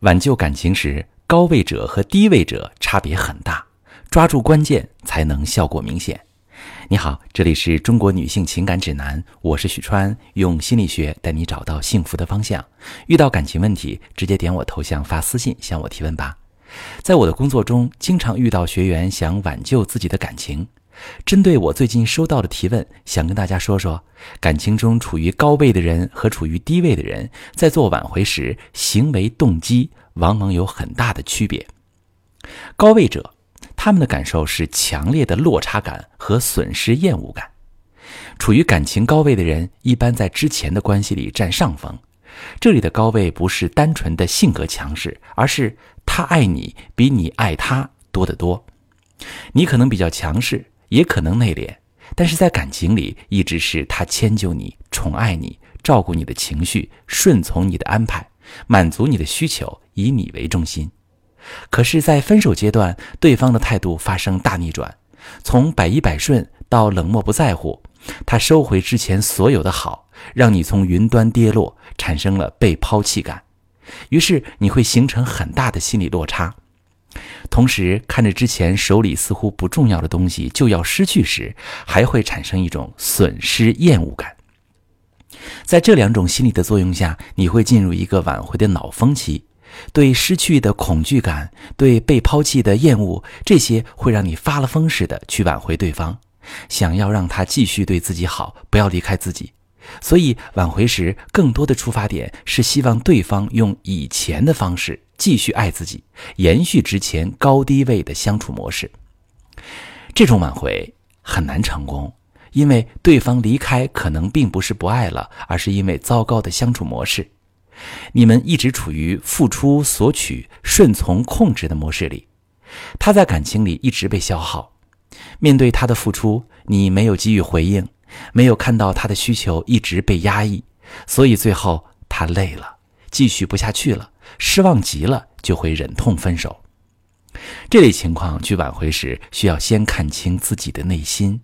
挽救感情时，高位者和低位者差别很大，抓住关键才能效果明显。你好，这里是中国女性情感指南，我是许川，用心理学带你找到幸福的方向。遇到感情问题，直接点我头像发私信向我提问吧。在我的工作中，经常遇到学员想挽救自己的感情。针对我最近收到的提问，想跟大家说说，感情中处于高位的人和处于低位的人，在做挽回时，行为动机往往有很大的区别。高位者，他们的感受是强烈的落差感和损失厌恶感。处于感情高位的人，一般在之前的关系里占上风。这里的高位不是单纯的性格强势，而是他爱你比你爱他多得多。你可能比较强势。也可能内敛，但是在感情里一直是他迁就你、宠爱你、照顾你的情绪、顺从你的安排、满足你的需求，以你为中心。可是，在分手阶段，对方的态度发生大逆转，从百依百顺到冷漠不在乎，他收回之前所有的好，让你从云端跌落，产生了被抛弃感，于是你会形成很大的心理落差。同时，看着之前手里似乎不重要的东西就要失去时，还会产生一种损失厌恶感。在这两种心理的作用下，你会进入一个挽回的脑风期，对失去的恐惧感，对被抛弃的厌恶，这些会让你发了疯似的去挽回对方，想要让他继续对自己好，不要离开自己。所以，挽回时更多的出发点是希望对方用以前的方式继续爱自己，延续之前高低位的相处模式。这种挽回很难成功，因为对方离开可能并不是不爱了，而是因为糟糕的相处模式。你们一直处于付出、索取、顺从、控制的模式里，他在感情里一直被消耗。面对他的付出，你没有给予回应。没有看到他的需求一直被压抑，所以最后他累了，继续不下去了，失望极了，就会忍痛分手。这类情况去挽回时，需要先看清自己的内心，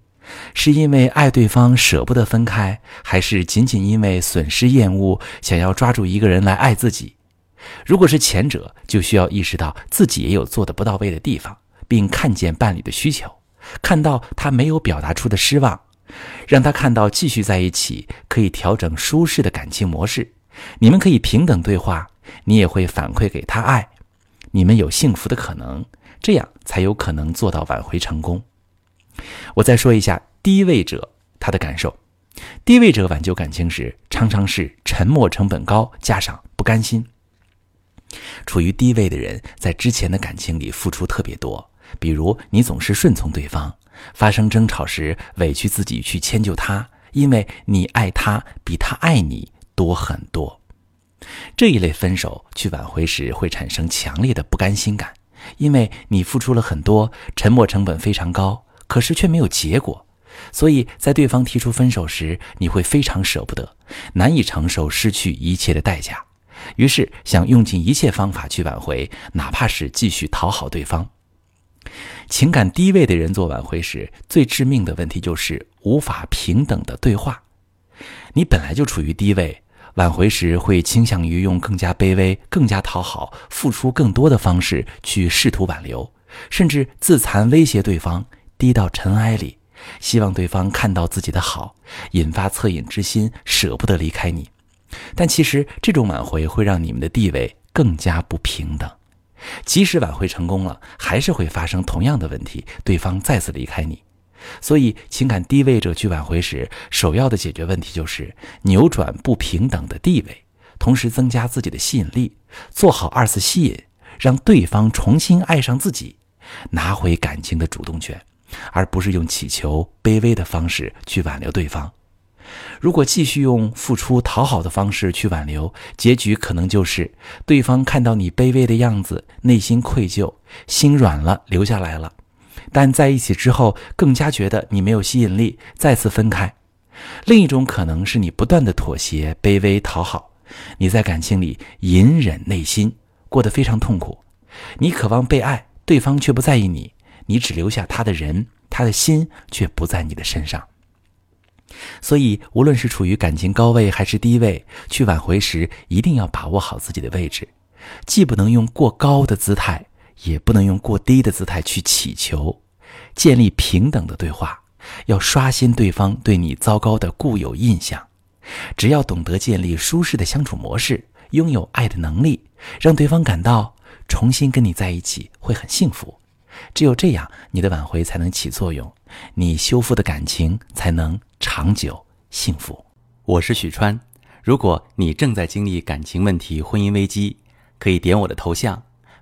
是因为爱对方舍不得分开，还是仅仅因为损失厌恶，想要抓住一个人来爱自己？如果是前者，就需要意识到自己也有做的不到位的地方，并看见伴侣的需求，看到他没有表达出的失望。让他看到继续在一起可以调整舒适的感情模式，你们可以平等对话，你也会反馈给他爱，你们有幸福的可能，这样才有可能做到挽回成功。我再说一下低位者他的感受，低位者挽救感情时常常是沉默成本高，加上不甘心。处于低位的人在之前的感情里付出特别多，比如你总是顺从对方。发生争吵时，委屈自己去迁就他，因为你爱他比他爱你多很多。这一类分手去挽回时，会产生强烈的不甘心感，因为你付出了很多，沉默成本非常高，可是却没有结果，所以在对方提出分手时，你会非常舍不得，难以承受失去一切的代价，于是想用尽一切方法去挽回，哪怕是继续讨好对方。情感低位的人做挽回时，最致命的问题就是无法平等的对话。你本来就处于低位，挽回时会倾向于用更加卑微、更加讨好、付出更多的方式去试图挽留，甚至自残威胁对方，低到尘埃里，希望对方看到自己的好，引发恻隐之心，舍不得离开你。但其实这种挽回会让你们的地位更加不平等。即使挽回成功了，还是会发生同样的问题，对方再次离开你。所以，情感低位者去挽回时，首要的解决问题就是扭转不平等的地位，同时增加自己的吸引力，做好二次吸引，让对方重新爱上自己，拿回感情的主动权，而不是用乞求、卑微的方式去挽留对方。如果继续用付出讨好的方式去挽留，结局可能就是对方看到你卑微的样子，内心愧疚，心软了，留下来了。但在一起之后，更加觉得你没有吸引力，再次分开。另一种可能是你不断的妥协、卑微讨好，你在感情里隐忍内心，过得非常痛苦。你渴望被爱，对方却不在意你，你只留下他的人，他的心却不在你的身上。所以，无论是处于感情高位还是低位，去挽回时一定要把握好自己的位置。既不能用过高的姿态，也不能用过低的姿态去乞求，建立平等的对话，要刷新对方对你糟糕的固有印象。只要懂得建立舒适的相处模式，拥有爱的能力，让对方感到重新跟你在一起会很幸福。只有这样，你的挽回才能起作用，你修复的感情才能长久幸福。我是许川，如果你正在经历感情问题、婚姻危机，可以点我的头像，